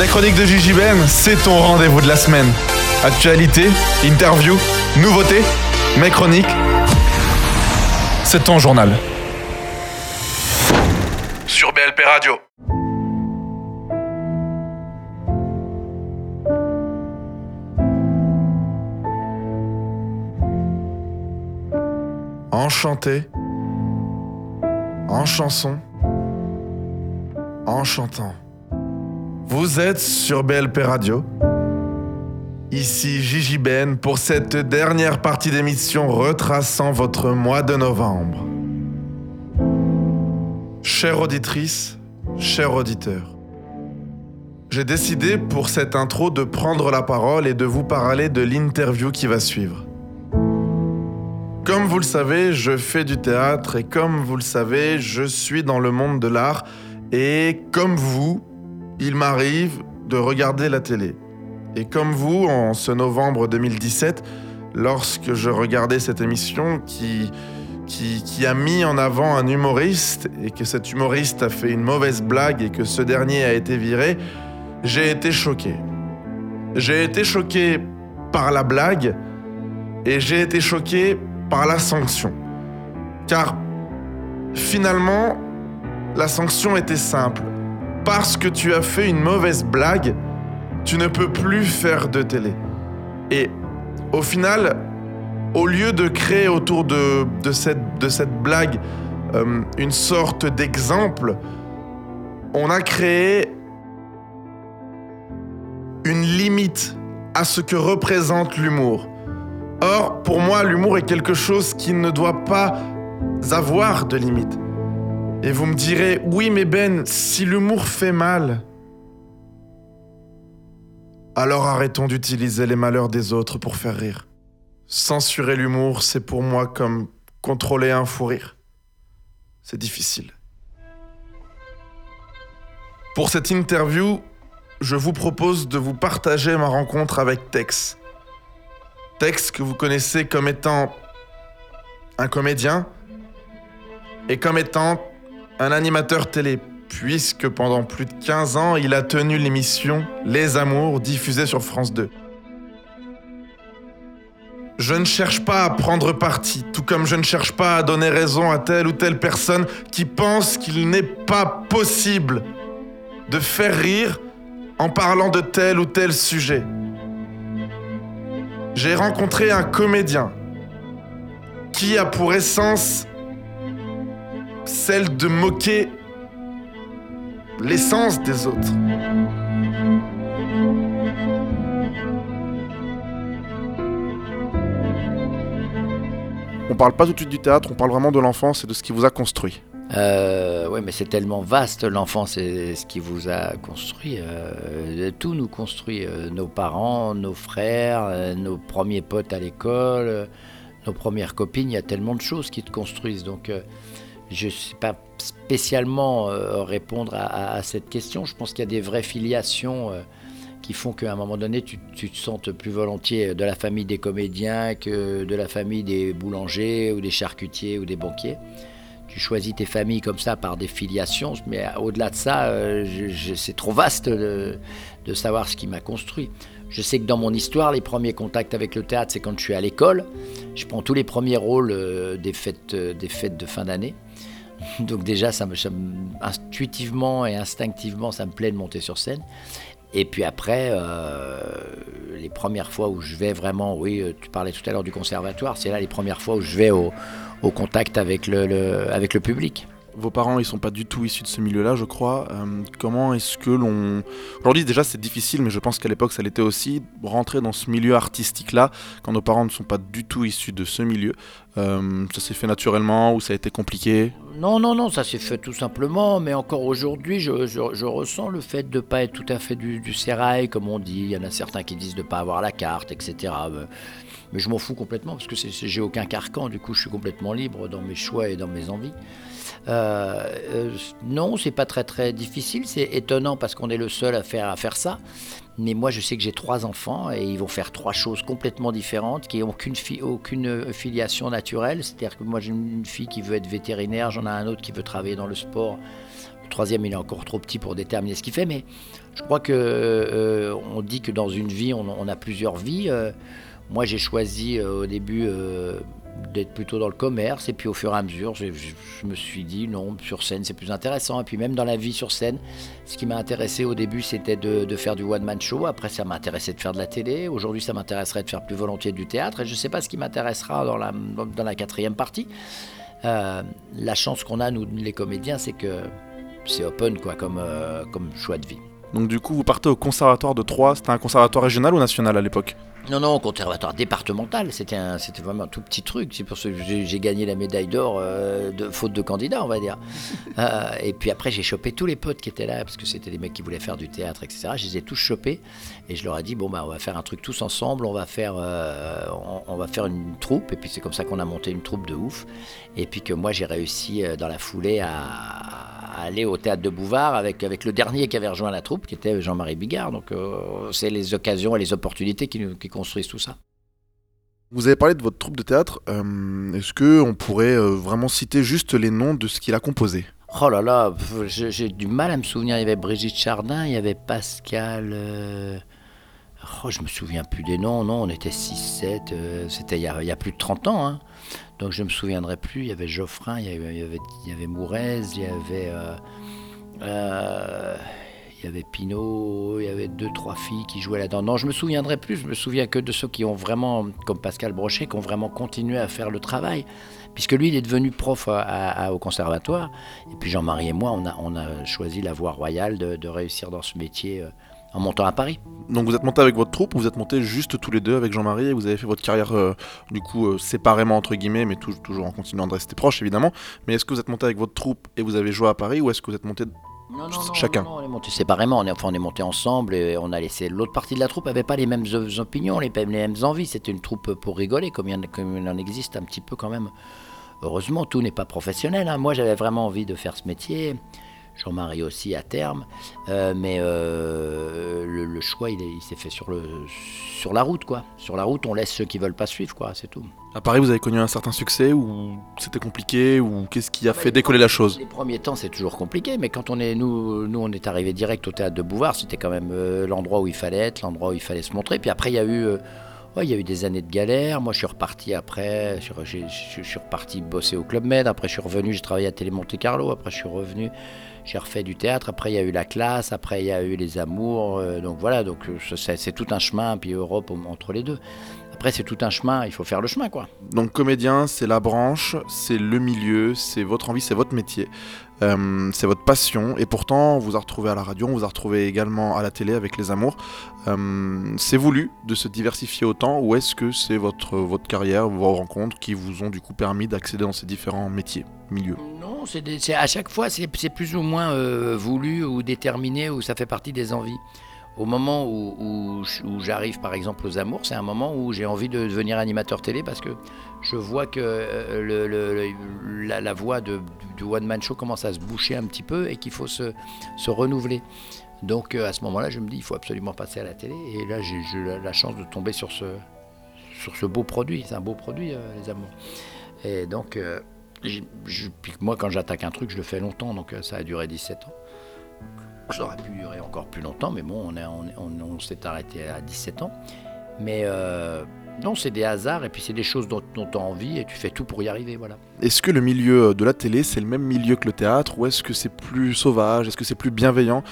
La chronique de Gigi Ben, c'est ton rendez-vous de la semaine. Actualité, interview, nouveautés, mes chroniques. C'est ton journal. Sur BLP Radio. Enchanté, en chanson, en chantant. Vous êtes sur BLP Radio. Ici Gigi Ben pour cette dernière partie d'émission retraçant votre mois de novembre. Chère auditrice, cher auditeur, j'ai décidé pour cette intro de prendre la parole et de vous parler de l'interview qui va suivre. Comme vous le savez, je fais du théâtre et comme vous le savez, je suis dans le monde de l'art et comme vous, il m'arrive de regarder la télé. Et comme vous, en ce novembre 2017, lorsque je regardais cette émission qui, qui, a mis en avant un humoriste et que cet humoriste a fait une mauvaise blague et que ce dernier a été viré, j'ai été choqué. J'ai été choqué par la blague et j'ai été choqué par la sanction. Car finalement, la sanction était simple. Parce que tu as fait une mauvaise blague, tu ne peux plus faire de télé. Et au final, au lieu de créer autour de, cette, blague euh, une sorte d'exemple, on a créé une limite à ce que représente l'humour. Or, pour moi, l'humour est quelque chose qui ne doit pas avoir de limite. Et vous me direz, oui mais Ben, si l'humour fait mal, alors arrêtons d'utiliser les malheurs des autres pour faire rire. Censurer l'humour, c'est pour moi comme contrôler un fou rire. C'est difficile. Pour cette interview, je vous propose de vous partager ma rencontre avec Tex. Tex que vous connaissez comme étant un comédien et comme étant un animateur télé, puisque pendant plus de 15 ans, il a tenu l'émission Les Amours diffusée sur France 2. Je ne cherche pas à prendre parti, tout comme je ne cherche pas à donner raison à telle ou telle personne qui pense qu'il n'est pas possible de faire rire en parlant de tel ou tel sujet. J'ai rencontré un comédien qui a pour essence celle de moquer l'essence des autres. On parle pas tout de suite du théâtre, on parle vraiment de l'enfance et de ce qui vous a construit. Euh, oui, mais c'est tellement vaste l'enfance et ce qui vous a construit. Euh, tout nous construit. Euh, nos parents, nos frères, nos premiers potes à l'école, nos premières copines. Il y a tellement de choses qui te construisent. Donc, je ne sais pas spécialement répondre à, cette question. Je pense qu'il y a des vraies filiations qui font qu'à un moment donné, tu, te sentes plus volontiers de la famille des comédiens que de la famille des boulangers ou des charcutiers ou des banquiers tu choisis tes familles comme ça par des filiations, mais au-delà de ça, euh, c'est trop vaste de, de, savoir ce qui m'a construit. Je sais que dans mon histoire, les premiers contacts avec le théâtre, c'est quand je suis à l'école. Je prends tous les premiers rôles euh, des, fêtes, euh, des fêtes de fin d'année. Donc déjà, ça me, intuitivement et instinctivement, ça me plaît de monter sur scène. Et puis après, euh, les premières fois où je vais vraiment, oui, tu parlais tout à l'heure du conservatoire, c'est là les premières fois où je vais au, contact avec le public. Vos parents, ils sont pas du tout issus de ce milieu-là, je crois. Euh, comment est-ce que l'on... Aujourd'hui, déjà, c'est difficile, mais je pense qu'à l'époque, ça l'était aussi, rentrer dans ce milieu artistique-là, quand nos parents ne sont pas du tout issus de ce milieu. Euh, ça s'est fait naturellement ou ça a été compliqué? Non, non, non, ça s'est fait tout simplement, mais encore aujourd'hui, je, ressens le fait de ne pas être tout à fait du, du sérail, comme on dit. Il y en a certains qui disent de ne pas avoir la carte, etc. Mais je m'en fous complètement, parce que j'ai aucun carcan, du coup, je suis complètement libre dans mes choix et dans mes envies. Euh, euh, non, c'est pas très très difficile. C'est étonnant parce qu'on est le seul à faire, à faire ça. Mais moi, je sais que j'ai trois enfants et ils vont faire trois choses complètement différentes qui n'ont aucune, fi aucune filiation naturelle. C'est-à-dire que moi, j'ai une fille qui veut être vétérinaire, j'en ai un autre qui veut travailler dans le sport. Le troisième, il est encore trop petit pour déterminer ce qu'il fait, mais je crois que euh, on dit que dans une vie, on, a plusieurs vies. Euh. moi, j'ai choisi au début d'être plutôt dans le commerce, et puis au fur et à mesure, je, me suis dit non, sur scène, c'est plus intéressant. Et puis même dans la vie sur scène, ce qui m'a intéressé au début, c'était de, faire du one-man show. Après, ça m'intéressait de faire de la télé. Aujourd'hui, ça m'intéresserait de faire plus volontiers du théâtre. Et je ne sais pas ce qui m'intéressera dans la, dans la quatrième partie. la chance qu'on a, nous, les comédiens, c'est que c'est open quoi, comme, comme choix de vie. Donc du coup, vous partez au conservatoire de Troyes. C'était un conservatoire régional ou national à l'époque? Non, non, conservatoire départemental, c'était vraiment un tout petit truc. C'est pour ça que j'ai gagné la médaille d'or euh, de faute de candidat, on va dire. Euh, et puis après, j'ai chopé tous les potes qui étaient là, parce que c'était des mecs qui voulaient faire du théâtre, etc. Je les ai tous chopés et je leur ai dit bon bah on va faire un truc tous ensemble, on va faire euh, on, va faire une troupe. Et puis c'est comme ça qu'on a monté une troupe de ouf. Et puis que moi j'ai réussi dans la foulée à aller au théâtre de Bouvard avec, avec le dernier qui avait rejoint la troupe, qui était Jean-Marie Bigard. Donc euh, c'est les occasions et les opportunités qui, qui, construisent tout ça. Vous avez parlé de votre troupe de théâtre. Euh, est-ce que on pourrait euh, vraiment citer juste les noms de ce qu'il a composé? Oh là là, j'ai du mal à me souvenir. Il y avait Brigitte Chardin, il y avait Pascal. Oh, je me souviens plus des noms. Non, on était 6-7. C'était il, il, y a plus de 30 ans. Hein. Donc je me souviendrai plus. Il y avait Geoffrin, il y avait, il y avait, Mourez, il y avait, euh, euh, il y avait Pinault, il y avait deux, trois filles qui jouaient là-dedans. Non, je me souviendrai plus. Je me souviens que de ceux qui ont vraiment, comme Pascal Brochet, qui ont vraiment continué à faire le travail. Puisque lui, il est devenu prof au conservatoire. Et puis Jean-Marie et moi, on a, choisi la voie royale de, de réussir dans ce métier. Euh, en montant à Paris. Donc vous êtes monté avec votre troupe, vous êtes monté juste tous les deux avec Jean-Marie et vous avez fait votre carrière euh, du coup euh, séparément entre guillemets, mais toujours en continuant de rester proche évidemment. Mais est-ce que vous êtes monté avec votre troupe et vous avez joué à Paris ou est-ce que vous êtes monté chacun non, on est monté séparément, on est, enfin on est monté ensemble et on a laissé l'autre partie de la troupe avait pas les mêmes opinions, les, les mêmes envies. C'était une troupe pour rigoler, comme il, en existe un petit peu quand même. Heureusement, tout n'est pas professionnel. Hein. Moi, j'avais vraiment envie de faire ce métier. Jean-Marie aussi à terme. Euh, mais euh, le, choix, il, s'est fait sur, le, sur la route, quoi. Sur la route, on laisse ceux qui veulent pas suivre, quoi. C'est tout. À Paris, vous avez connu un certain succès ou c'était compliqué ou qu'est-ce qui a fait décoller la chose? Les premiers temps, c'est toujours compliqué, mais quand on est nous, nous, on est arrivé direct au théâtre de Bouvard, c'était quand même euh, l'endroit où il fallait être, l'endroit où il fallait se montrer. Puis après, il y a eu il y a eu des années de galère. Moi, je suis reparti après. Je, je suis reparti bosser au Club Med. Après, je suis revenu. J'ai travaillé à Télé Monte Carlo. Après, je suis revenu j'ai refait du théâtre. Après, il y a eu la classe. Après, il y a eu les amours. Euh, donc voilà, donc euh, c'est tout un chemin. Puis Europe entre les deux. Après, c'est tout un chemin. Il faut faire le chemin, quoi. Donc comédien, c'est la branche, c'est le milieu, c'est votre envie, c'est votre métier. Euh, c'est votre passion et pourtant on vous a retrouvé à la radio, on vous a retrouvé également à la télé avec Les Amours. c'est voulu de se diversifier autant ou est-ce que c'est votre, votre carrière, vos rencontres qui vous ont du coup permis d'accéder dans ces différents métiers, milieux? C'est à chaque fois, c'est plus ou moins euh, voulu ou déterminé ou ça fait partie des envies. Au moment où, j'arrive par exemple aux Amours, c'est un moment où j'ai envie de devenir animateur télé parce que je vois que euh, la, voix de, du one-man show commence à se boucher un petit peu et qu'il faut se, renouveler. Donc euh, à ce moment-là, je me dis, il faut absolument passer à la télé. Et là, j'ai la chance de tomber sur ce, sur ce beau produit. C'est un beau produit, les Amours. Et donc, moi, quand j'attaque un truc, je le fais longtemps, donc euh, ça a duré 17 ans. Ça aurait pu durer encore plus longtemps, mais bon, on, s'est arrêté à 17 ans. Mais euh, non, c'est des hasards et puis c'est des choses dont, tu as envie et tu fais tout pour y arriver. voilà. Est-ce que le milieu de la télé, c'est le même milieu que le théâtre ou est-ce que c'est plus sauvage Est-ce que c'est plus bienveillant?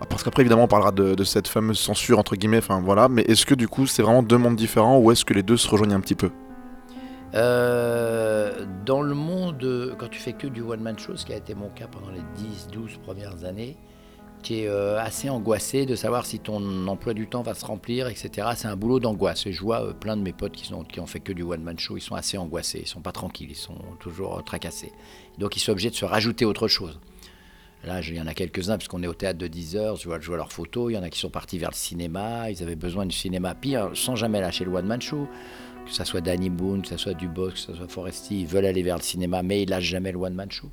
Ah, parce qu'après, évidemment, on parlera de, de, cette fameuse censure, entre guillemets, enfin voilà, mais est-ce que du coup, c'est vraiment deux mondes différents ou est-ce que les deux se rejoignent un petit peu? Euh, dans le monde, quand tu fais que du one-man show, ce qui a été mon cas pendant les 10-12 premières années, tu es euh, assez angoissé de savoir si ton emploi du temps va se remplir, etc. C'est un boulot d'angoisse. Et je vois euh, plein de mes potes qui, sont, qui ont fait que du one-man show, ils sont assez angoissés, ils sont pas tranquilles, ils sont toujours tracassés. Donc ils sont obligés de se rajouter autre chose. Là, il y en a quelques-uns, puisqu'on est au théâtre de 10 heures, je vois, leurs photos. Il y en a qui sont partis vers le cinéma, ils avaient besoin du cinéma pire, sans jamais lâcher le one-man show que ce soit Danny Boone, que ce soit Dubois, que ce soit Foresti, ils veulent aller vers le cinéma, mais ils lâchent jamais le one-man show.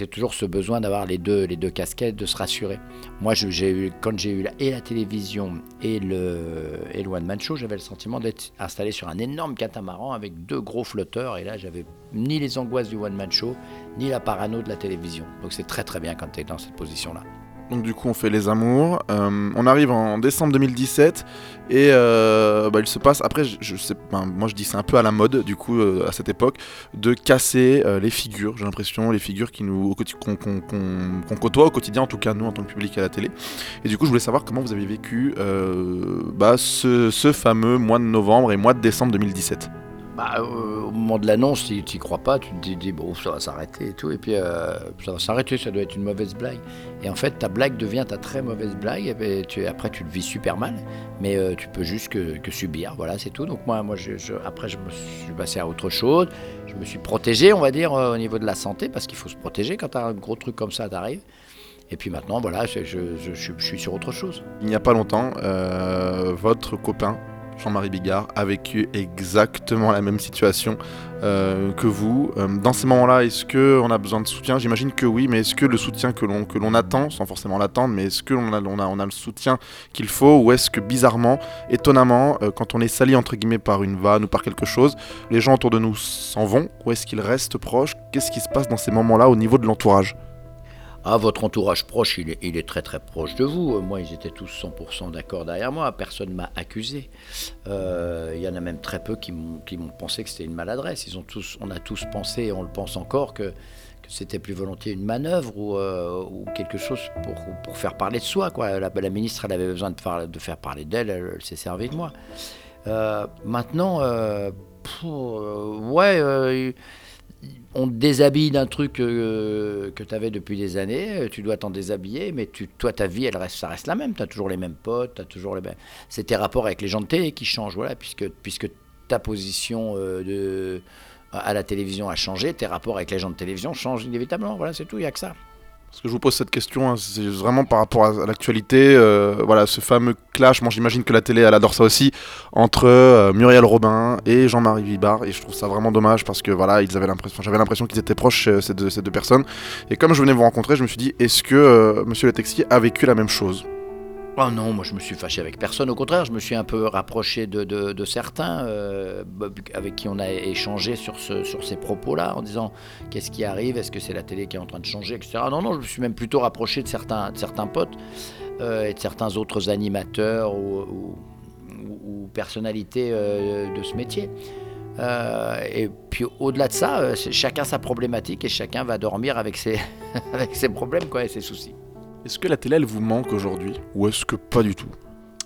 C'est toujours ce besoin d'avoir les deux, les deux casquettes, de se rassurer. Moi, j'ai quand j'ai eu la, et la télévision et le, et le One Man Show, j'avais le sentiment d'être installé sur un énorme catamaran avec deux gros flotteurs. Et là, j'avais ni les angoisses du One Man Show, ni la parano de la télévision. Donc c'est très très bien quand tu es dans cette position-là. Donc du coup, on fait les amours. Euh, on arrive en décembre 2017 et euh, bah, il se passe. Après, je, sais, moi je dis c'est un peu à la mode du coup euh, à cette époque de casser les figures. J'ai l'impression les figures qui nous qu'on côtoie au quotidien, en tout cas nous en tant que public à la télé. Et du coup, je voulais savoir comment vous avez vécu bah, ce fameux mois de novembre et mois de décembre 2017. Bah, euh, au moment de l'annonce, tu n'y crois pas, tu te dis, bon, ça va s'arrêter et tout, et puis euh, ça va s'arrêter, ça doit être une mauvaise blague. Et en fait, ta blague devient ta très mauvaise blague, et tu, après tu le vis super mal, mais euh, tu peux juste que, subir, voilà, c'est tout. Donc moi, après, je me suis passé à autre chose, je me suis protégé, on va dire, au niveau de la santé, parce qu'il faut se protéger quand un gros truc comme ça t'arrive. Et puis maintenant, voilà, je, suis sur autre chose. Il n'y a pas longtemps, votre copain Jean-Marie Bigard a vécu exactement la même situation euh, que vous. Euh, dans ces moments-là, est-ce qu'on a besoin de soutien? J'imagine que oui, mais est-ce que le soutien que l'on, attend, sans forcément l'attendre, mais est-ce qu'on a, a, on a le soutien qu'il faut? Ou est-ce que bizarrement, étonnamment, euh, quand on est sali entre guillemets par une vanne ou par quelque chose, les gens autour de nous s'en vont? Ou est-ce qu'ils restent proches? Qu'est-ce qui se passe dans ces moments-là au niveau de l'entourage? Ah, votre entourage proche, il est, très très proche de vous. Moi, ils étaient tous 100% d'accord derrière moi. Personne ne m'a accusé. Euh, il y en a même très peu qui m'ont pensé que c'était une maladresse. Ils ont tous, on a tous pensé, et on le pense encore, que, c'était plus volontiers une manœuvre ou, euh, quelque chose pour, faire parler de soi. La, ministre, elle avait besoin de, de faire parler d'elle, elle, s'est servie de moi. Euh, maintenant, ouais on te déshabille d'un truc euh, que tu avais depuis des années, euh, tu dois t'en déshabiller, mais tu, toi, ta vie, elle reste, ça reste la même. Tu as toujours les mêmes potes, toujours les mêmes. C'est tes rapports avec les gens de télé qui changent, voilà, puisque, puisque ta position euh, de, à la télévision a changé, tes rapports avec les gens de télévision changent inévitablement. Voilà, c'est tout, il n'y a que ça. Parce que je vous pose cette question, hein, c'est vraiment par rapport à, l'actualité. Euh, voilà, ce fameux clash, moi j'imagine que la télé, elle adore ça aussi, entre euh, Muriel Robin et Jean-Marie Vibard. Et je trouve ça vraiment dommage parce que voilà, ils avaient l'impression, j'avais l'impression qu'ils étaient proches, euh, ces, deux, personnes. Et comme je venais vous rencontrer, je me suis dit, est-ce que Monsieur Le Texier a vécu la même chose? Oh non, moi je me suis fâché avec personne. Au contraire, je me suis un peu rapproché de, certains euh, avec qui on a échangé sur, ce, sur ces propos-là, en disant qu'est-ce qui arrive, est-ce que c'est la télé qui est en train de changer, etc. Non, non, je me suis même plutôt rapproché de certains, certains potes euh, et de certains autres animateurs ou, personnalités euh, de ce métier. et puis au-delà de ça, chacun sa problématique et chacun va dormir avec ses, problèmes et ses soucis. Est-ce que la télé, elle vous manque aujourd'hui Ou est-ce que pas du tout?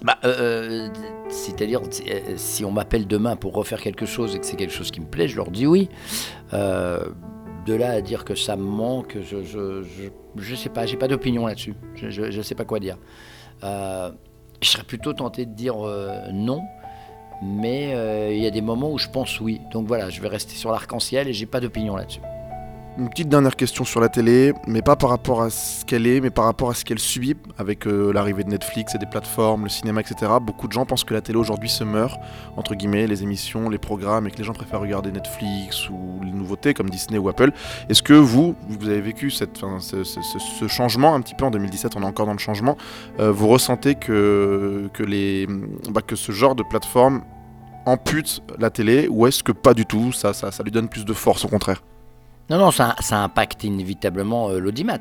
Bah, euh, C'est-à-dire, euh, si on m'appelle demain pour refaire quelque chose et que c'est quelque chose qui me plaît, je leur dis oui. Euh, de là à dire que ça me manque, je je, je, sais pas, j'ai pas d'opinion là-dessus. Je, ne sais pas quoi dire. je serais plutôt tenté de dire non, mais il y a des moments où je pense oui. Donc voilà, je vais rester sur l'arc-en-ciel et j'ai pas d'opinion là-dessus. Une petite dernière question sur la télé, mais pas par rapport à ce qu'elle est, mais par rapport à ce qu'elle subit avec euh, l'arrivée de Netflix et des plateformes, le cinéma, etc. Beaucoup de gens pensent que la télé aujourd'hui se meurt, entre guillemets, les émissions, les programmes, et que les gens préfèrent regarder Netflix ou les nouveautés comme Disney ou Apple. Est-ce que vous, vous avez vécu ce, changement un petit peu en 2017, on est encore dans le changement, euh, vous ressentez que, les, bah, ce genre de plateforme ampute la télé, ou est-ce que pas du tout, ça, ça lui donne plus de force au contraire? Non, non, ça, impacte inévitablement euh, l'audimat.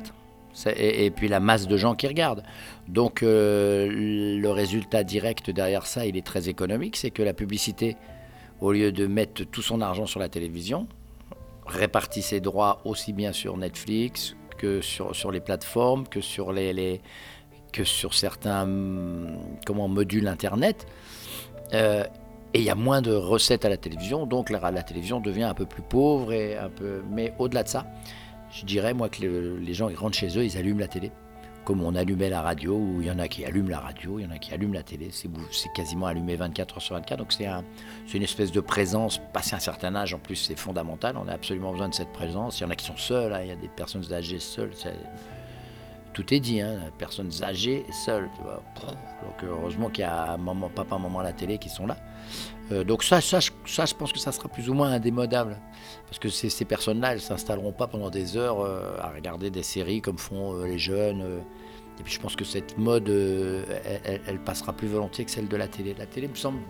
Et, puis la masse de gens qui regardent. Donc euh, le résultat direct derrière ça, il est très économique, c'est que la publicité, au lieu de mettre tout son argent sur la télévision, répartit ses droits aussi bien sur Netflix que sur, sur les plateformes, que sur, les, que sur certains hum, comment, modules Internet. Euh, et il y a moins de recettes à la télévision, donc la, la, télévision devient un peu plus pauvre. Et un peu... Mais au-delà de ça, je dirais moi que les gens ils rentrent chez eux, ils allument la télé. Comme on allumait la radio, où il y en a qui allument la radio, il y en a qui allument la télé, c'est quasiment allumé 24 heures sur 24. Donc c'est un, une espèce de présence, passé un certain âge, en plus c'est fondamental, on a absolument besoin de cette présence. Il y en a qui sont seuls, hein, il y a des personnes âgées seules tout est dit, hein, personnes âgées, seules. Donc heureusement qu'il y a maman, papa, maman à la télé qui sont là. Euh, donc ça, ça, ça, je pense que ça sera plus ou moins indémodable. Parce que ces, ces personnes-là, elles ne s'installeront pas pendant des heures euh, à regarder des séries comme font euh, les jeunes. Et puis je pense que cette mode, elle- elle passera plus volontiers que celle de la télé. La télé me semble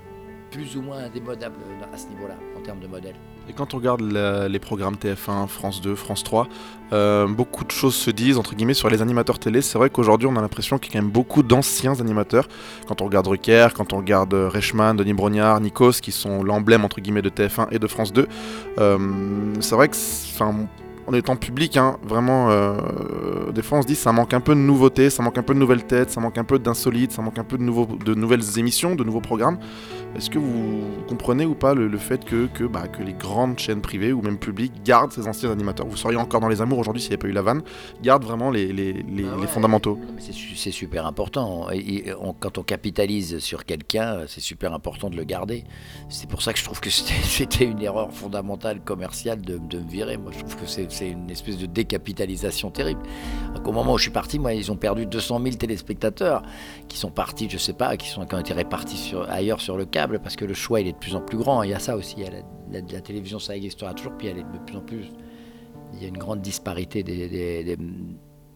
plus ou moins indémodable à ce niveau-là, en termes de modèle. Et quand on regarde les programmes TF1, France 2, France 3, euh, beaucoup de choses se disent entre guillemets sur les animateurs télé. C'est vrai qu'aujourd'hui on a l'impression qu'il y a quand même beaucoup d'anciens animateurs. Quand on regarde Rucker, quand on regarde Reichmann, Denis Brognard, Nikos, qui sont l'emblème entre guillemets de TF1 et de France 2. euh, c'est vrai que, en étant public, hein, vraiment, euh, des fois on se dit ça manque un peu de nouveauté, ça manque un peu de nouvelles têtes, ça manque un peu d'insolite, ça manque un peu de, de nouvelles émissions, de nouveaux programmes. Est-ce que vous comprenez ou pas le, le fait que, que, bah, que les grandes chaînes privées ou même publiques gardent ces anciens animateurs? Vous seriez encore dans les amours aujourd'hui s'il n'y avait pas eu la vanne, gardent vraiment les, les, les- Ah les ouais, fondamentaux? C'est su- c'est super important. Et- et on- quand on capitalise sur quelqu'un, c'est super important de le garder. C'est pour ça que je trouve que c'était une erreur fondamentale commerciale de, de me virer. Moi, je trouve que c'est c'est une espèce de décapitalisation terrible. Donc, au moment où je suis parti, moi, ils ont perdu 200 000 téléspectateurs qui sont partis, je sais pas, qui, sont, qui ont été répartis sur, ailleurs sur le câble parce que le choix, il est de plus en plus grand. Il y a ça aussi. il y a la, la- la télévision, ça existera toujours, puis elle est de plus en plus. Il y a une grande disparité des- des- des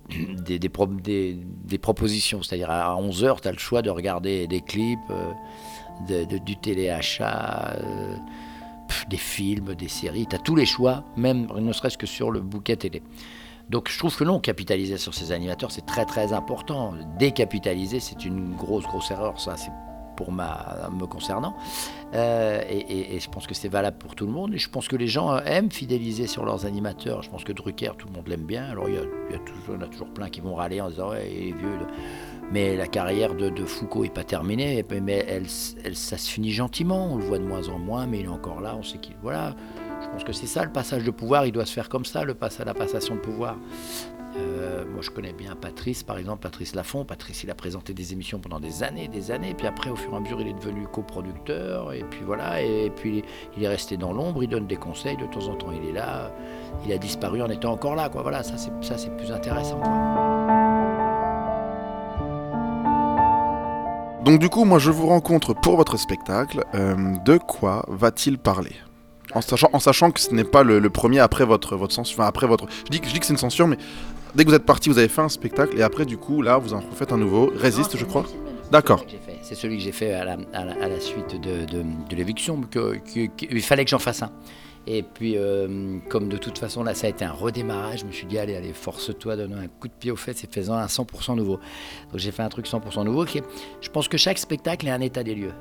des, des, pro- des- des propositions. C'est-à-dire à 11h, tu as le choix de regarder des clips, euh, du téléachat, euh, des films, des séries. Tu as tous les choix, même ne serait-ce que sur le bouquet télé. Donc je trouve que non, capitaliser sur ces animateurs, c'est très très important. Décapitaliser, c'est une grosse grosse erreur. Ça, c'est pour ma, me concernant. Euh, et, je pense que c'est valable pour tout le monde. Et je pense que les gens euh, aiment fidéliser sur leurs animateurs. Je pense que Drucker, tout le monde l'aime bien. Alors il y, a, a toujours, en a toujours plein qui vont râler en disant ouais, il est vieux. Mais la carrière de, de Foucault n'est pas terminée. Mais elle, elle- ça se finit gentiment. On le voit de moins en moins, mais il est encore là. On sait qu'il voilà. Je pense que c'est ça le passage de pouvoir. Il doit se faire comme ça, le pass, la passation de pouvoir. Euh, moi, je connais bien Patrice, par exemple, Patrice Lafont. Patrice, il a présenté des émissions pendant des années, des années. Puis après, au fur et à mesure, il est devenu coproducteur. Et puis voilà. Et puis, il est resté dans l'ombre. Il donne des conseils. De temps en temps, il est là. Il a disparu en étant encore là. Quoi. Voilà, ça, c'est plus intéressant. quoi. Donc du coup, moi je vous rencontre pour votre spectacle. Euh, de quoi va-t-il parler? En sachant, en sachant que ce n'est pas le, premier après votre, votre censure. Enfin, après votre. Je dis, je dis que c'est une censure, mais dès que vous êtes parti, vous avez fait un spectacle et après, du coup, là, vous en refaites un nouveau. Résiste, je c'est- crois. c'est c'est D'accord. celui que j'ai fait. C'est celui que j'ai fait à la, à la- à la suite de, de- de l'éviction. Il fallait que j'en fasse un. Et puis, euh, comme de toute façon, là, ça a été un redémarrage, je me suis dit, allez, allez, force-toi, donne un coup de pied aux fesses et fais-en un 100% nouveau. Donc, j'ai fait un truc 100% nouveau qui est, je pense que chaque spectacle est un état des lieux.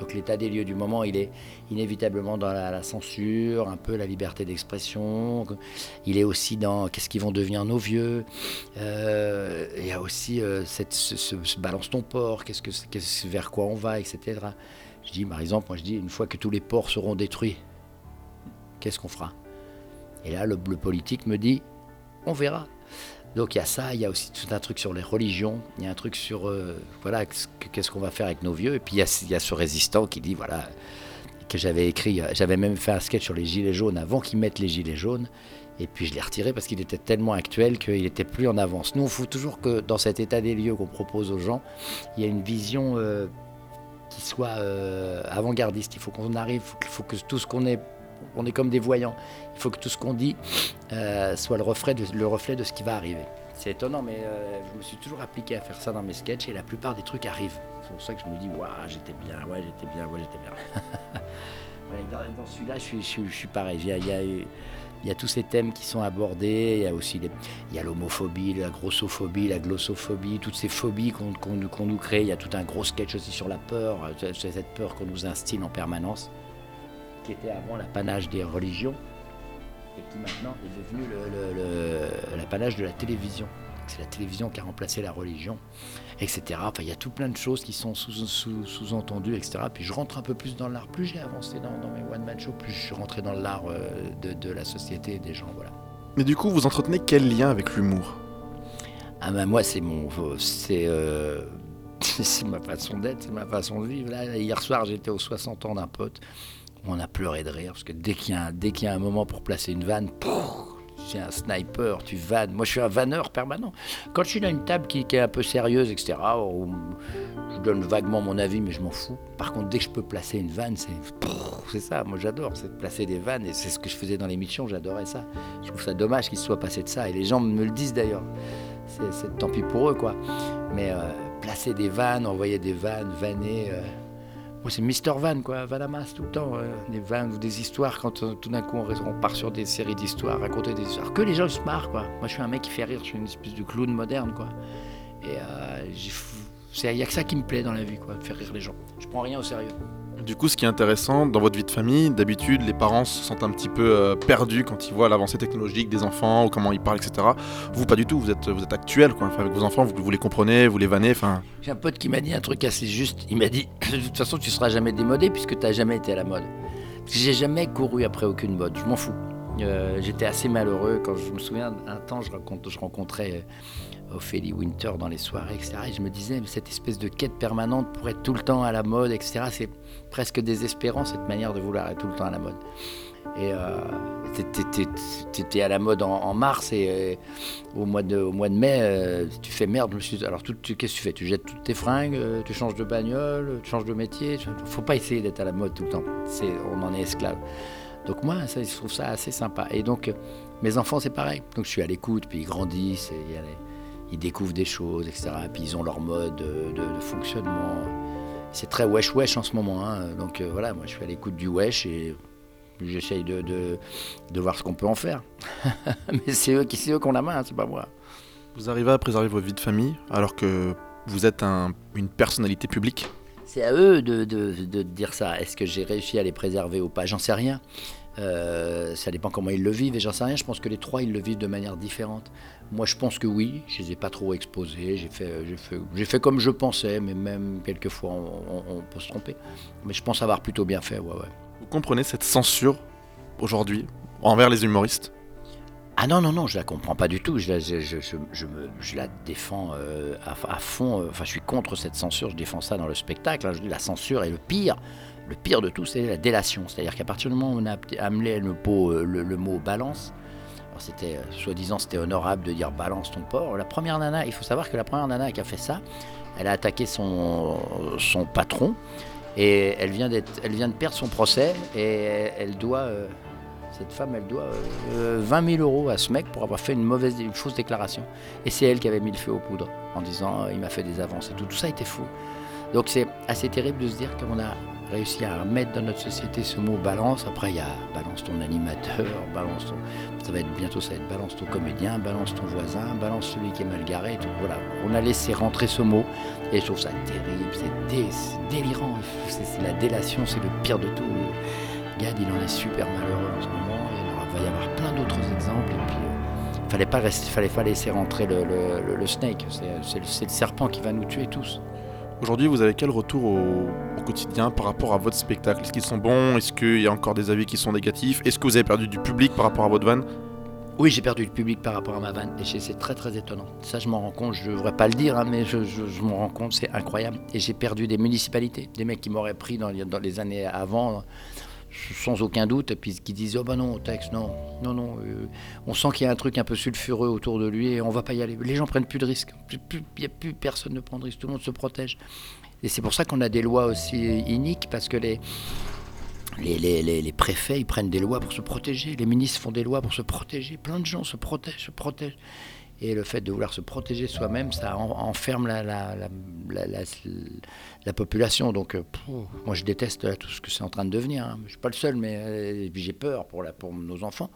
Donc, l'état des lieux du moment, il est inévitablement dans la, censure, un peu la liberté d'expression. Il est aussi dans qu'est-ce qu'ils vont devenir nos vieux. Euh, il y a aussi euh, cette, ce, ce- ce balance ton port, qu'est-ce que, vers quoi on va, etc. Je dis, par exemple, moi je dis, une fois que tous les ports seront détruits, qu'est-ce qu'on fera? Et là, le politique me dit, on verra. Donc il y a ça, il y a aussi tout un truc sur les religions, il y a un truc sur, euh, voilà, qu'est-ce que- qu'est-ce qu'on va faire avec nos vieux. Et puis il y a, ce résistant qui dit, voilà, que j'avais écrit, euh, j'avais même fait un sketch sur les gilets jaunes avant qu'ils mettent les gilets jaunes. Et puis je l'ai retiré parce qu'il était tellement actuel qu'il n'était plus en avance. Nous, il faut toujours que dans cet état des lieux qu'on propose aux gens, il y a une vision euh, qui soit avant-gardiste. Il faut qu'on arrive, il faut que tout ce qu'on est, on est comme des voyants. Il faut que tout ce qu'on dit euh, soit le reflet, de, le reflet de ce qui va arriver. C'est étonnant, mais euh, je me suis toujours appliqué à faire ça dans mes sketchs et la plupart des trucs arrivent. C'est pour ça que je me dis, waouh, j'étais bien, ouais, j'étais bien, ouais, j'étais bien. Ouais, dans, dans celui-là, je suis, je, suis- je suis pareil. Il y, a, il y a- il y a tous ces thèmes qui sont abordés. Il y a aussi les- il y a l'homophobie, la grossophobie, la glossophobie, toutes ces phobies qu'on qu'on nous- qu'on nous crée. Il y a tout un gros sketch aussi sur la peur, euh, cette peur qu'on nous instille en permanence, qui était avant l'apanage des religions et qui maintenant est devenu l'apanage de la télévision. C'est la télévision qui a remplacé la religion, etc. Enfin, il y a tout plein de choses qui sont sous- sous- sous-entendues, etc. Puis je rentre un peu plus dans l'art. Plus j'ai avancé dans, dans mes one-man shows, plus je suis rentré dans l'art euh, de, de la société et des gens. Voilà. Mais du coup, vous entretenez quel lien avec l'humour? Ah ben moi, c'est mon... C'est... euh, c'est ma façon d'être, c'est ma façon de vivre. Là, hier soir, j'étais aux 60 ans d'un pote. On a pleuré de rire, parce que dès qu'il y a un, moment pour placer une vanne, es un sniper, tu vannes. Moi, je suis un vanneur permanent. Quand je suis dans une table qui, est un peu sérieuse, etc., je donne vaguement mon avis, mais je m'en fous. Par contre, dès que je peux placer une vanne, c'est c'est ça. Moi, j'adore, c'est placer des vannes, et c'est ce que je faisais dans l'émission. J'adorais ça. Je trouve ça dommage qu'il soit passé de ça, et les gens me le disent d'ailleurs. C'est tant pis pour eux, quoi. Mais euh, placer des vannes, envoyer des vannes, vanner. Euh, c'est Mister Van, quoi, Vanamas tout le temps. Euh, des vannes ou des histoires, quand euh, tout d'un coup on, part sur des séries d'histoires, raconter des histoires. Que les gens se marrent, quoi. Moi, je suis un mec qui fait rire, je suis une espèce de clown moderne, quoi. Et il n'y a que ça qui me plaît dans la vie, quoi, faire rire les gens. Je prends rien au sérieux. Du coup, ce qui est intéressant dans votre vie de famille, d'habitude, les parents se sentent un petit peu euh, perdus quand ils voient l'avancée technologique des enfants ou comment ils parlent, etc. Vous, pas du tout. Vous êtes, vous êtes actuel, quoi. avec vos enfants, vous, vous les comprenez, vous les vannez. Enfin. J'ai un pote qui m'a dit un truc assez juste. Il m'a dit de toute façon, tu seras jamais démodé puisque tu n'as jamais été à la mode. Parce que j'ai jamais couru après aucune mode. Je m'en fous. Euh, j'étais assez malheureux quand je me souviens un temps, je, je rencontrais Ophélie Winter dans les soirées, etc. Et je me disais, cette espèce de quête permanente pour être tout le temps à la mode, etc., c'est presque désespérant cette manière de vouloir être tout le temps à la mode. Et euh, t'étais à la mode en, mars et euh, au, mois de, mai, euh, tu fais merde. Alors qu'est-ce que tu fais? Tu jettes toutes tes fringues, euh, tu changes de bagnole, tu changes de métier. Faut pas essayer d'être à la mode tout le temps. on en est esclave. Donc moi, je trouve ça assez sympa. Et donc mes enfants, c'est pareil. Donc je suis à l'écoute, puis ils grandissent. Et y a ils découvrent des choses, etc. Puis ils ont leur mode de, fonctionnement. C'est très wesh wesh en ce moment. Hein. Donc euh, voilà, moi je suis à l'écoute du wesh et j'essaye de, de, voir ce qu'on peut en faire. Mais c'est eux qui c'est eux qui ont la main, hein, c'est pas moi. Vous arrivez à préserver votre vie de famille alors que vous êtes une personnalité publique? C'est à eux de, de dire ça. Est-ce que j'ai réussi à les préserver ou pas? J'en sais rien. Euh, ça dépend comment ils le vivent et j'en sais rien. Je pense que les trois, ils le vivent de manière différente. Moi, je pense que oui. Je les ai pas trop exposés. J'ai fait, j'ai fait, j'ai fait comme je pensais, mais même quelquefois, on, peut se tromper. Mais je pense avoir plutôt bien fait. Ouais, ouais. Vous comprenez cette censure aujourd'hui envers les humoristes? Ah non, non, non, je la comprends pas du tout. Je la, je, me, je la défends euh, à, fond. Euh, enfin, je suis contre cette censure. Je défends ça dans le spectacle. Hein. Je dis la censure est le pire. Le pire de tout, c'est la délation. C'est-à-dire qu'à partir du moment où on a amené le, euh, mot balance, c'était euh, soi-disant c'était honorable de dire balance ton porc. La première nana, il faut savoir que la première nana qui a fait ça, elle a attaqué son, patron et elle vient, elle vient de perdre son procès et elle doit, euh, cette femme, elle doit 20 000 euros à ce mec pour avoir fait une mauvaise, une fausse déclaration. Et c'est elle qui avait mis le feu aux poudres en disant il m'a fait des avances et tout. Tout ça était faux. Donc c'est assez terrible de se dire qu'on a réussi à mettre dans notre société ce mot balance. Après, il y a balance ton animateur, balance ton. Ça va être bientôt, ça va être balance ton comédien, balance ton voisin, balance celui qui est mal garé. Tout. Voilà. On a laissé rentrer ce mot et je trouve ça terrible, c'est délirant. C'est la délation, c'est le pire de tout. Gad, il en est super malheureux en ce moment. Il va y avoir plein d'autres exemples. Et puis, euh, fallait pas fallait pas laisser rentrer le snake. C'est le serpent qui va nous tuer tous. Aujourd'hui, vous avez quel retour au, quotidien par rapport à votre spectacle? Est-ce qu'ils sont bons? Est-ce qu'il y a encore des avis qui sont négatifs? Est-ce que vous avez perdu du public par rapport à votre vanne? Oui, j'ai perdu du public par rapport à ma vanne et c'est très très étonnant. Ça, je m'en rends compte, je ne devrais pas le dire, hein, mais je, m'en rends compte, c'est incroyable. Et j'ai perdu des municipalités, des mecs qui m'auraient pris dans, dans les années avant sans aucun doute, et puis qui disent Oh ben non, texte, non, non, non. Euh, on sent qu'il y a un truc un peu sulfureux autour de lui et on va pas y aller. Les gens prennent plus de risques. Il n'y a plus personne ne prend de risques, tout le monde se protège. Et c'est pour ça qu'on a des lois aussi iniques, parce que les, les, les, les, préfets, ils prennent des lois pour se protéger, les ministres font des lois pour se protéger, plein de gens se protègent, se protègent. Et le fait de vouloir se protéger soi-même, ça enferme la, la, la, la, population. Donc, euh, moi, je déteste tout ce que c'est en train de devenir. Hein. Je ne suis pas le seul, mais euh, j'ai peur pour, nos enfants.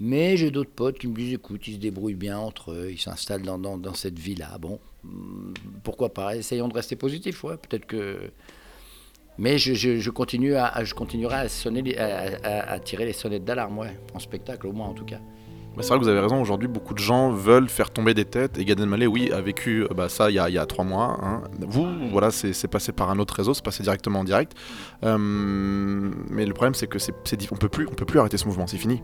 Mais j'ai d'autres potes qui me disent, écoute, ils se débrouillent bien entre eux, ils s'installent dans, cette vie-là. Bon, hmm, pourquoi pas? Essayons de rester positifs, ouais, peut-être que... Mais je, continue à, je continuerai à, sonner, à tirer les sonnettes d'alarme, ouais, en spectacle au moins en tout cas c'est vrai que vous avez raison, aujourd'hui beaucoup de gens veulent faire tomber des têtes et Gad Elmaleh, oui, a vécu euh, bah, ça il y, a, trois mois. Hein. Vous, voilà, c'est passé par un autre réseau, c'est passé directement en direct. Euh, mais le problème c'est que c'est on peut plus, peut plus arrêter ce mouvement, c'est fini.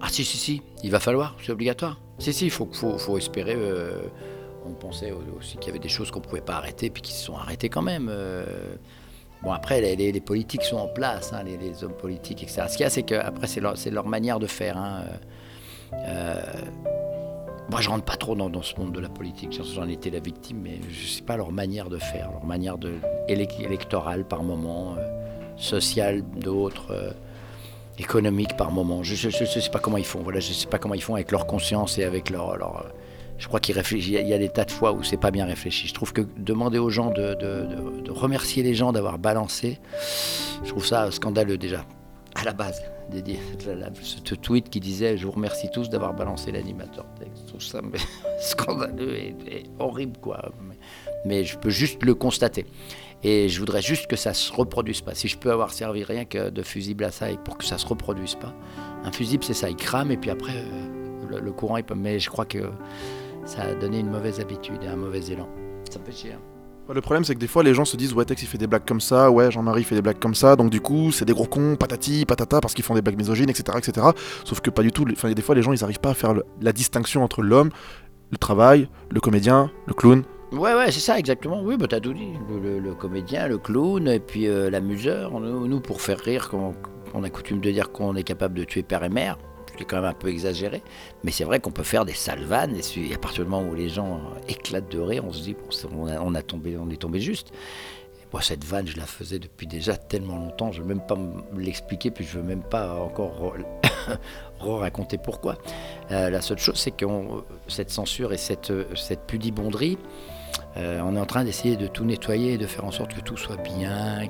Ah si si si, il va falloir, c'est obligatoire. Si si, il faut, espérer. Euh, on pensait aussi qu'il y avait des choses qu'on pouvait pas arrêter puis qui se sont arrêtées quand même. Bon, après, les, politiques sont en place, hein, les, hommes politiques, etc. Ce qu'il y a, c'est qu'après, c'est leur, leur, manière de faire. Hein. Moi, je rentre pas trop dans, ce monde de la politique. J'en étais la victime, mais je ne sais pas leur manière de faire, leur manière de, électorale par moment, sociale d'autres économique par moment. Je ne sais pas comment ils font. Voilà, je sais pas comment ils font avec leur conscience et avec leur. je crois réfléchissent. Il y, a des tas de fois où c'est pas bien réfléchi. Je trouve que demander aux gens de, remercier les gens d'avoir balancé, je trouve ça scandaleux déjà, à la base. Ce tweet qui disait Je vous remercie tous d'avoir balancé l'animateur. Je trouve ça scandaleux et, horrible, quoi. Mais, mais je peux juste le constater. Et je voudrais juste que ça se reproduise pas. Si je peux avoir servi rien que de fusible à ça et pour que ça se reproduise pas. Un fusible, c'est ça, il crame et puis après, euh, le, courant, il peut. Mais je crois que ça a donné une mauvaise habitude et un mauvais élan. Ça peut chier. Hein. Le problème, c'est que des fois, les gens se disent Ouais, Tex, il fait des blagues comme ça, ouais, Jean-Marie fait des blagues comme ça, donc du coup, c'est des gros cons, patati, patata, parce qu'ils font des blagues misogynes, etc. etc. Sauf que pas du tout. Enfin, des fois, les gens, ils n'arrivent pas à faire la distinction entre l'homme, le travail, le comédien, le clown, Ouais, ouais, c'est ça, exactement. Oui, bah, t'as tout dit. Le, comédien, le clown, et puis euh, l'amuseur. Nous, pour faire rire, on, a coutume de dire qu'on est capable de tuer père et mère. C'est quand même un peu exagéré. Mais c'est vrai qu'on peut faire des salvanes. Et à partir du moment où les gens éclatent de rire, on se dit, on, a, tombé, on est tombé juste. moi, cette vanne, je la faisais depuis déjà tellement longtemps. Je ne veux même pas l'expliquer, puis je ne veux même pas encore re-raconter pourquoi. Euh, la seule chose, c'est que cette censure et cette, cette pudibonderie, euh, on est en train d'essayer de tout nettoyer, de faire en sorte que tout soit bien.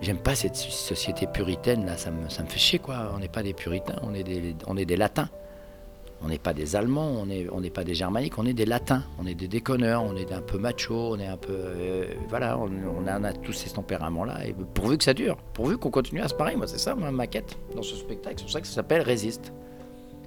J'aime pas cette société puritaine, là, ça me, ça me fait chier, quoi. On n'est pas des puritains, on est des, on est des latins. On n'est pas des Allemands, on n'est on pas des Germaniques, on est des Latins, on est des déconneurs, on est un peu macho, on est un peu. Euh, voilà, on, a, tous ces tempéraments-là. Et pourvu que ça dure, pourvu qu'on continue à se parler, moi, c'est ça ma maquette dans ce spectacle. C'est pour ça que ça s'appelle Résiste.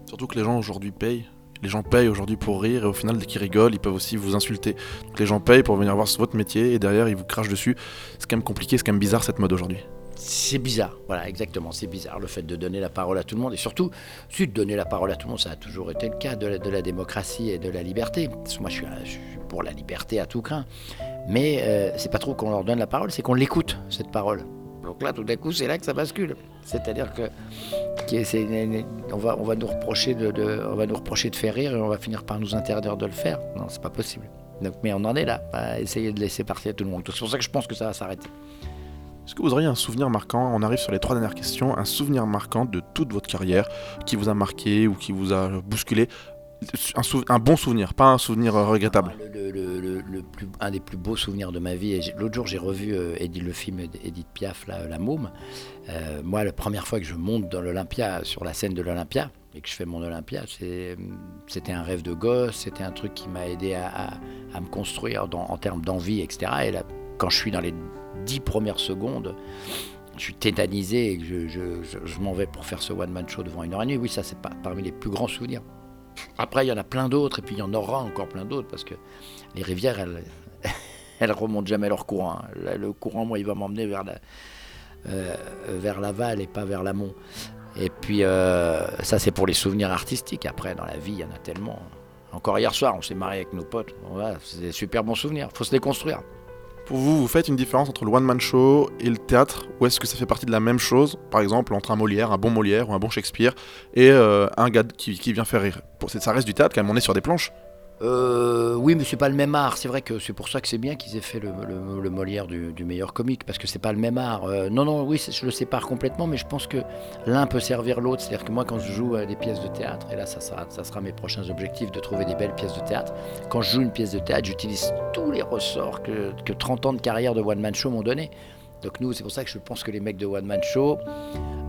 Surtout que les gens aujourd'hui payent les gens payent aujourd'hui pour rire et au final, dès qu'ils rigolent, ils peuvent aussi vous insulter. Les gens payent pour venir voir votre métier et derrière, ils vous crachent dessus. C'est quand même compliqué, c'est quand même bizarre cette mode aujourd'hui. C'est bizarre, voilà, exactement, c'est bizarre le fait de donner la parole à tout le monde et surtout, de donner la parole à tout le monde, ça a toujours été le cas de la, démocratie et de la liberté. Moi, je suis, pour la liberté à tout craint. Mais euh, c'est pas trop qu'on leur donne la parole, c'est qu'on l'écoute, cette parole. Donc là, tout d'un coup, c'est là que ça bascule. C'est-à-dire que on, va, on, va nous reprocher de, on va nous reprocher de faire rire et on va finir par nous interdire de le faire. Non, c'est pas possible. Donc, mais on en est là, à essayer de laisser partir tout le monde. C'est pour ça que je pense que ça va s'arrêter. Est-ce que vous auriez un souvenir marquant? On arrive sur les trois dernières questions. Un souvenir marquant de toute votre carrière qui vous a marqué ou qui vous a bousculé? Un, bon souvenir, pas un souvenir euh, regrettable. le, plus, un des plus beaux souvenirs de ma vie. L'autre jour, j'ai revu euh, le film Edith Piaf, La Môme. Euh, moi, la première fois que je monte dans l'Olympia, sur la scène de l'Olympia, et que je fais mon Olympia, c'était un rêve de gosse, c'était un truc qui m'a aidé à, me construire en termes d'envie, etc. Et là, quand je suis dans les dix premières secondes, je suis tétanisé et que je, je m'en vais pour faire ce one-man show devant une heure et demie. Oui, ça, c'est parmi les plus grands souvenirs. Après, il y en a plein d'autres, et puis il y en aura encore plein d'autres, parce que les rivières, elles, remontent jamais leur courant. Hein. Le courant, moi, il va m'emmener vers la, euh, vers l'aval et pas vers l'amont. Et puis, euh, ça, c'est pour les souvenirs artistiques. Après, dans la vie, il y en a tellement. Encore hier soir, on s'est marié avec nos potes. C'est des super bons souvenirs. Il faut se les construire. Vous, vous faites une différence entre le one-man show et le théâtre Ou est-ce que ça fait partie de la même chose Par exemple, entre un Molière, un bon Molière ou un bon Shakespeare et euh, un gars qui, qui, vient faire rire? Ça reste du théâtre quand même, on est sur des planches. Euh, oui, mais c'est pas le même art. C'est vrai que c'est pour ça que c'est bien qu'ils aient fait le, Molière du, meilleur comique, parce que c'est pas le même art. Euh, non, non, oui, je le sépare complètement, mais je pense que l'un peut servir l'autre. C'est-à-dire que moi, quand je joue des pièces de théâtre, et là, ça sera, mes prochains objectifs de trouver des belles pièces de théâtre. Quand je joue une pièce de théâtre, j'utilise tous les ressorts que, que 30 ans de carrière de one man show m'ont donné. Donc nous, c'est pour ça que je pense que les mecs de One Man Show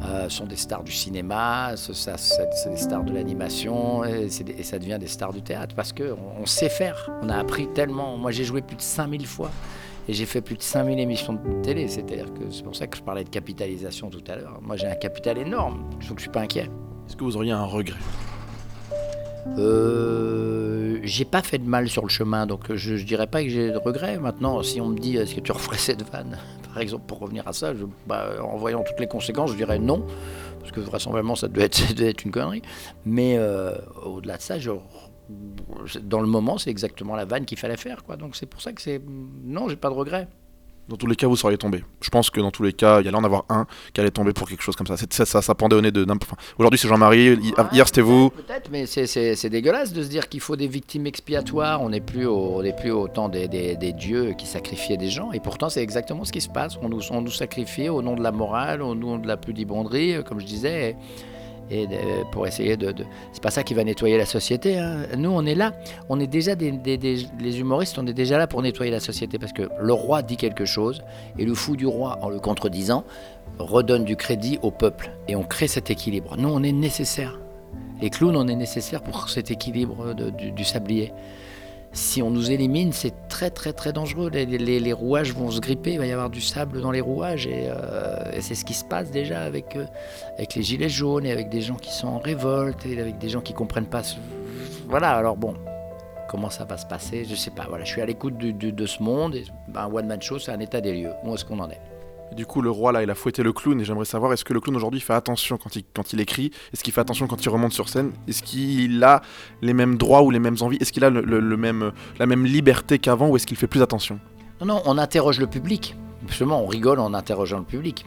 euh, sont des stars du cinéma, c'est des stars de l'animation, et, ça devient des stars du théâtre, parce qu'on on sait faire. On a appris tellement. Moi, j'ai joué plus de 5000 fois, et j'ai fait plus de 5000 émissions de télé. C'est-à-dire que c'est pour ça que je parlais de capitalisation tout à l'heure. Moi, j'ai un capital énorme, je que je suis pas inquiet. Est-ce que vous auriez un regret? Euh, j'ai pas fait de mal sur le chemin, donc je, je dirais pas que j'ai de regrets. Maintenant, si on me dit est-ce que tu referais cette vanne? Par exemple, pour revenir à ça, bah, en voyant toutes les conséquences, je dirais non, parce que vraisemblablement ça doit être, une connerie. Mais euh, au-delà de ça, dans le moment, c'est exactement la vanne qu'il fallait faire. Quoi. Donc c'est pour ça que c'est. Non, j'ai pas de regret. Dans tous les cas, vous seriez tombé. Je pense que dans tous les cas, il y allait en avoir un qui allait tomber pour quelque chose comme ça. Ça, ça, ça pendait au nez de n'importe. enfin, Aujourd'hui, c'est Jean-Marie. hi- Hier, c'était vous. Peut-être, mais c'est- c'est c'est dégueulasse de se dire qu'il faut des victimes expiatoires. On n'est plus, au, on plus au temps des, des- des dieux qui sacrifiaient des gens. Et pourtant, c'est exactement ce qui se passe. On nous, on nous sacrifie au nom de la morale, au nom de la pudibonderie, euh, comme je disais. Et, et pour essayer de. de- C'est pas ça qui va nettoyer la société. hein. Nous, on est là. On est déjà des, les humoristes, on est déjà là pour nettoyer la société parce que le roi dit quelque chose et le fou du roi, en le contredisant, redonne du crédit au peuple. Et on crée cet équilibre. Nous, on est nécessaire. Les clowns, on est nécessaire pour cet équilibre du sablier. Si on nous élimine, c'est très très très dangereux. Les, rouages vont se gripper, il va y avoir du sable dans les rouages et, euh, c'est ce qui se passe déjà avec, euh, avec les gilets jaunes et avec des gens qui sont en révolte et avec des gens qui comprennent pas. ce- Voilà, alors bon, comment ça va se passer, je sais pas. Voilà, je suis à l'écoute de ce monde et un one man show, c'est un état des lieux. Où est-ce qu'on en est? Du coup, le roi, là, il a fouetté le clown. Et j'aimerais savoir, est-ce que le clown aujourd'hui fait attention quand il, écrit? Est-ce qu'il fait attention quand il remonte sur scène? Est-ce qu'il a les mêmes droits ou les mêmes envies? Est-ce qu'il a même, la même liberté qu'avant ou est-ce qu'il fait plus attention? Non, non, on interroge le public. Justement, on rigole en interrogeant le public.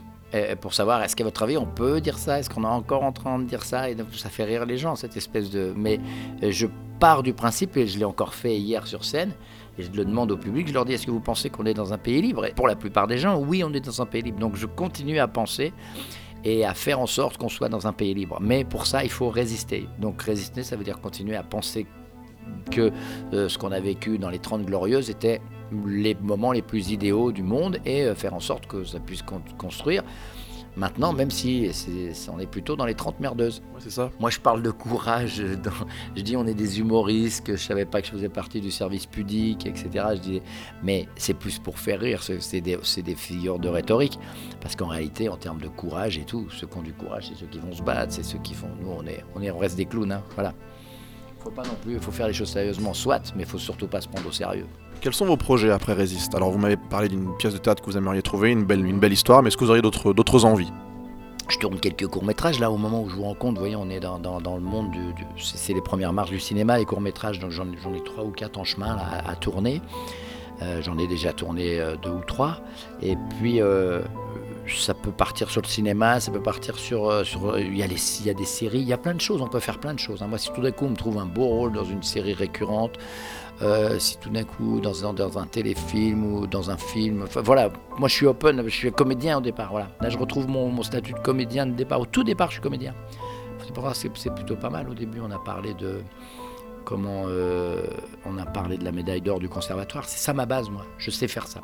Pour savoir, est-ce qu'à votre avis, on peut dire ça? Est-ce qu'on est encore en train de dire ça? Et donc, ça fait rire les gens, cette espèce de... Mais euh, je pars du principe, et je l'ai encore fait hier sur scène, et je le demande au public, je leur dis, est-ce que vous pensez qu'on est dans un pays libre? Et pour la plupart des gens, oui, on est dans un pays libre. Donc je continue à penser et à faire en sorte qu'on soit dans un pays libre. Mais pour ça, il faut résister. Donc résister, ça veut dire continuer à penser que euh, ce qu'on a vécu dans les 30 glorieuses était les moments les plus idéaux du monde et euh, faire en sorte que ça puisse con- construire. Maintenant, même si on est plutôt dans les 30 merdeuses. Ouais, c'est ça. Moi, je parle de courage. euh, dans- je dis, on est des humoristes, que je savais pas que je faisais partie du service pudique, etc. Je dis, mais c'est plus pour faire rire. C'est des, figures de rhétorique. Parce qu'en réalité, en termes de courage et tout, ceux qui ont du courage, c'est ceux qui vont se battre, c'est ceux qui font. Nous, on est, on est, on reste des clowns. hein, Voilà. Faut pas non plus. Il faut faire les choses sérieusement, soit, mais il faut surtout pas se prendre au sérieux. Quels sont vos projets après Résiste? Alors, vous m'avez parlé d'une pièce de théâtre que vous aimeriez trouver, une belle, une belle histoire, mais est-ce que vous auriez d'autres envies? Je tourne quelques courts-métrages là au moment où je vous rends compte, vous voyez, on est dans, dans- le monde du. c'est les premières marches du cinéma, les courts-métrages, donc j'en ai trois ou quatre en chemin à tourner. Euh, j'en ai déjà tourné euh, deux ou trois. Et puis euh, ça peut partir sur le cinéma, ça peut partir sur. euh, sur euh, il, y a les, il y a des séries, il y a plein de choses, on peut faire plein de choses. hein. Moi, si tout d'un coup on me trouve un beau rôle dans une série récurrente, euh, si tout d'un coup dans dans un téléfilm ou dans un film, voilà, moi je suis open, je suis comédien au départ, voilà. Là je retrouve mon, mon statut de comédien de départ. Au tout départ, je suis comédien. C'est plutôt pas mal. Au début, on a parlé de comment on a parlé de la médaille d'or du conservatoire. C'est ça ma base, moi. Je sais faire ça.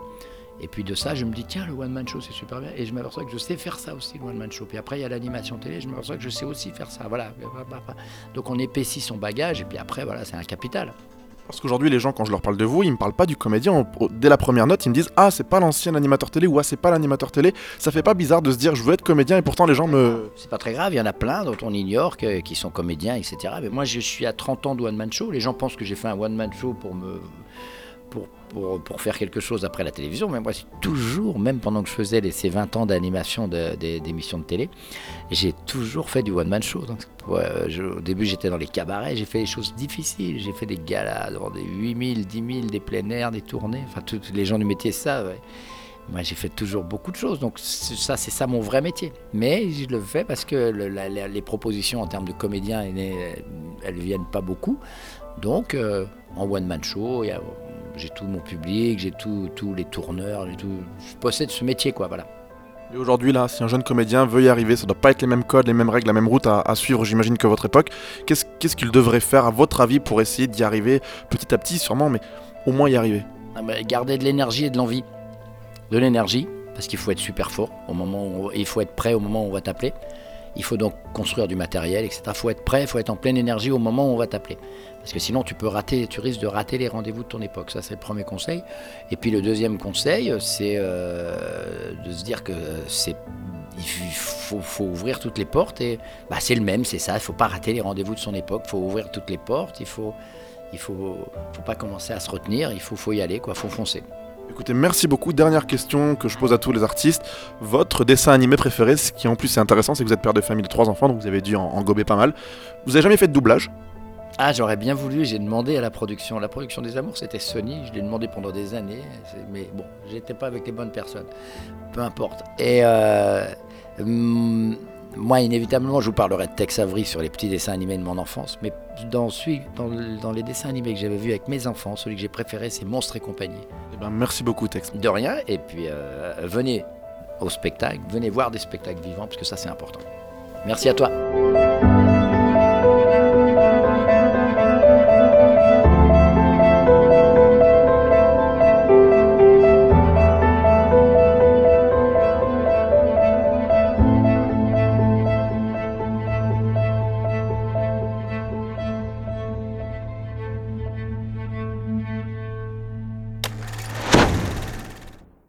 Et puis de ça, je me dis, tiens, le one-man show, c'est super bien. Et je m'aperçois que je sais faire ça aussi, le one-man show. Puis après, il y a l'animation télé, je m'aperçois que je sais aussi faire ça. Voilà. Donc on épaissit son bagage, et puis après, voilà, c'est un capital. Parce qu'aujourd'hui, les gens, quand je leur parle de vous, ils me parlent pas du comédien. On- Dès la première note, ils me disent Ah, c'est pas l'ancien animateur télé ou Ah, c'est pas l'animateur télé. Ça fait pas bizarre de se dire Je veux être comédien et pourtant les gens me. C'est pas très grave, il y en a plein dont on ignore que- qui sont comédiens, etc. Mais moi, je suis à 30 ans de one-man show. Les gens pensent que j'ai fait un one-man show pour me. Pour, faire quelque chose après la télévision, mais moi, c'est toujours, même pendant que je faisais les- ces 20 ans d'animation de- d'émissions de télé, j'ai toujours fait du one-man show. Donc, au début, j'étais dans les cabarets, j'ai fait des choses difficiles. J'ai fait des galas des 8000, 10 000, des plein air, des tournées. Enfin, tous les gens du métier savent. Moi, j'ai fait toujours beaucoup de choses, donc ça, c'est ça mon vrai métier. Mais je le fais parce que les propositions en termes de comédien, elles, elles viennent pas beaucoup. Donc, euh, en one-man show, y a- j'ai tout mon public, j'ai tous les tourneurs, j'ai tout, je possède ce métier, quoi, voilà. Et aujourd'hui, là, si un jeune comédien veut y arriver, ça doit pas être les mêmes codes, les mêmes règles, la même route à, à suivre, j'imagine, que votre époque. Qu'est-ce qu'il devrait faire, à votre avis, pour essayer d'y arriver petit à petit, sûrement, mais au moins y arriver? Ah bah, garder de l'énergie et de l'envie. De l'énergie, parce qu'il faut être super fort au moment où on- il faut être prêt au moment où on va t'appeler. Il faut donc construire du matériel, etc. Il faut être prêt, il faut être en pleine énergie au moment où on va t'appeler. Parce que sinon, tu peux rater, tu risques de rater les rendez-vous de ton époque. Ça, c'est le premier conseil. Et puis le deuxième conseil, c'est euh, de se dire que c'est il faut, ouvrir toutes les portes et bah, c'est le même, c'est ça. Il faut pas rater les rendez-vous de son époque. Il faut ouvrir toutes les portes. Il faut, il faut, faut pas commencer à se retenir. Il faut, faut y aller, quoi. Faut foncer. Écoutez, merci beaucoup. Dernière question que je pose à tous les artistes. Votre dessin animé préféré, ce qui en plus est intéressant, c'est que vous êtes père de famille de trois enfants, donc vous avez dû en, en gober pas mal. Vous avez jamais fait de doublage? Ah, j'aurais bien voulu, j'ai demandé à la production. La production des Amours, c'était Sony, je l'ai demandé pendant des années, mais bon, j'étais pas avec les bonnes personnes. Peu importe. Et euh, hum, moi, inévitablement, je vous parlerai de Tex Avery sur les petits dessins animés de mon enfance, mais dans, dans, dans les dessins animés que j'avais vus avec mes enfants, celui que j'ai préféré, c'est Monstres et compagnie. Eh ben, merci beaucoup, Tex. De rien, et puis euh, venez au spectacle, venez voir des spectacles vivants, parce que ça, c'est important. Merci à toi.